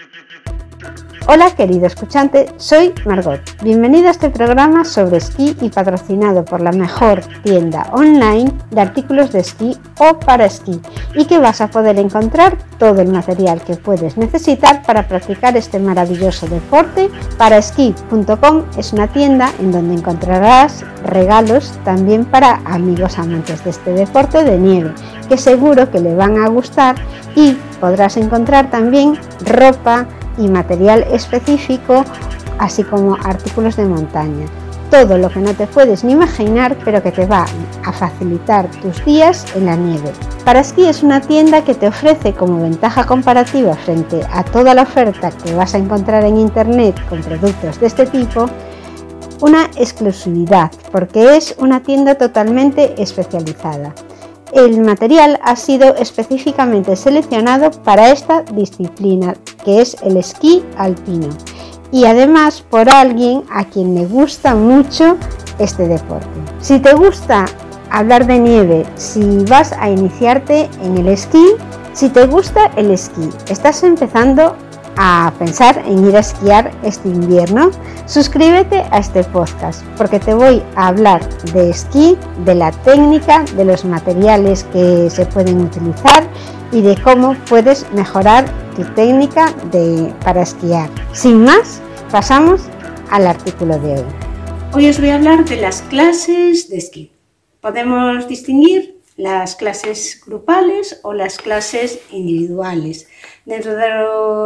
Thank you. Hola querido escuchante, soy Margot. Bienvenido a este programa sobre esquí y patrocinado por la mejor tienda online de artículos de esquí o para esquí y que vas a poder encontrar todo el material que puedes necesitar para practicar este maravilloso deporte. Paraesquí.com es una tienda en donde encontrarás regalos también para amigos amantes de este deporte de nieve que seguro que le van a gustar y podrás encontrar también ropa, y material específico, así como artículos de montaña. Todo lo que no te puedes ni imaginar, pero que te va a facilitar tus días en la nieve. Para Esquí es una tienda que te ofrece como ventaja comparativa frente a toda la oferta que vas a encontrar en internet con productos de este tipo, una exclusividad, porque es una tienda totalmente especializada. El material ha sido específicamente seleccionado para esta disciplina, que es el esquí alpino, y además por alguien a quien le gusta mucho este deporte. Si te gusta hablar de nieve, si vas a iniciarte en el esquí, si te gusta el esquí, estás empezando a pensar en ir a esquiar este invierno, suscríbete a este podcast porque te voy a hablar de esquí, de la técnica, de los materiales que se pueden utilizar y de cómo puedes mejorar tu técnica de, para esquiar. Sin más, pasamos al artículo de hoy. Hoy os voy a hablar de las clases de esquí. Podemos distinguir las clases grupales o las clases individuales. Dentro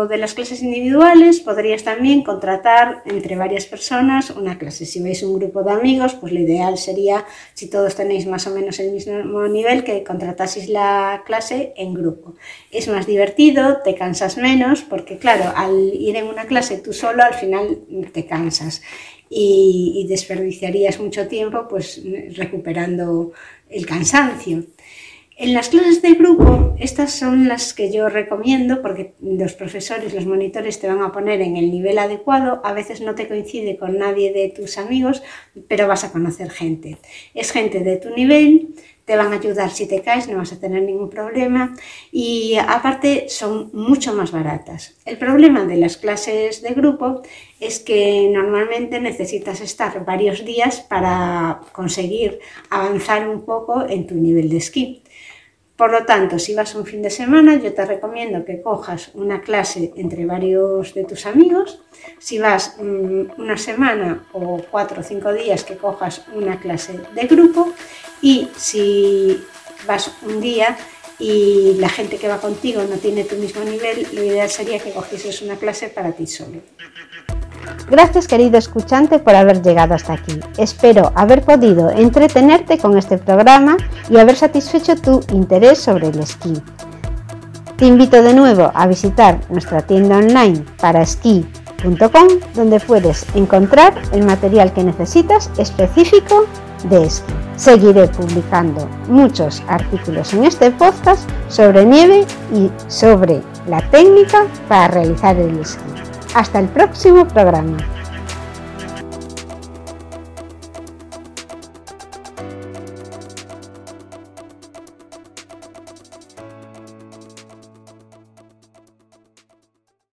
de, las clases individuales podrías también contratar entre varias personas una clase. Si veis un grupo de amigos, pues lo ideal sería, si todos tenéis más o menos el mismo nivel, que contrataseis la clase en grupo. Es más divertido, te cansas menos, porque claro, al ir en una clase tú solo, al final te cansas y, desperdiciarías mucho tiempo pues recuperando el cansancio. En las clases de grupo, estas son las que yo recomiendo porque los profesores, los monitores te van a poner en el nivel adecuado. A veces no te coincide con nadie de tus amigos, pero vas a conocer gente. Es gente de tu nivel, te van a ayudar si te caes, no vas a tener ningún problema y aparte son mucho más baratas. El problema de las clases de grupo es que normalmente necesitas estar varios días para conseguir avanzar un poco en tu nivel de esquí. Por lo tanto, si vas un fin de semana, yo te recomiendo que cojas una clase entre varios de tus amigos. Si vas mm, una semana o cuatro o cinco días, que cojas una clase de grupo. Y si vas un día y la gente que va contigo no tiene tu mismo nivel, lo ideal sería que cogieses una clase para ti solo. Gracias querido escuchante por haber llegado hasta aquí. Espero haber podido entretenerte con este programa y haber satisfecho tu interés sobre el esquí. Te invito de nuevo a visitar nuestra tienda online para esquí.com donde puedes encontrar el material que necesitas específico de esquí. Seguiré publicando muchos artículos en este podcast sobre nieve y sobre la técnica para realizar el esquí. Hasta el próximo programa.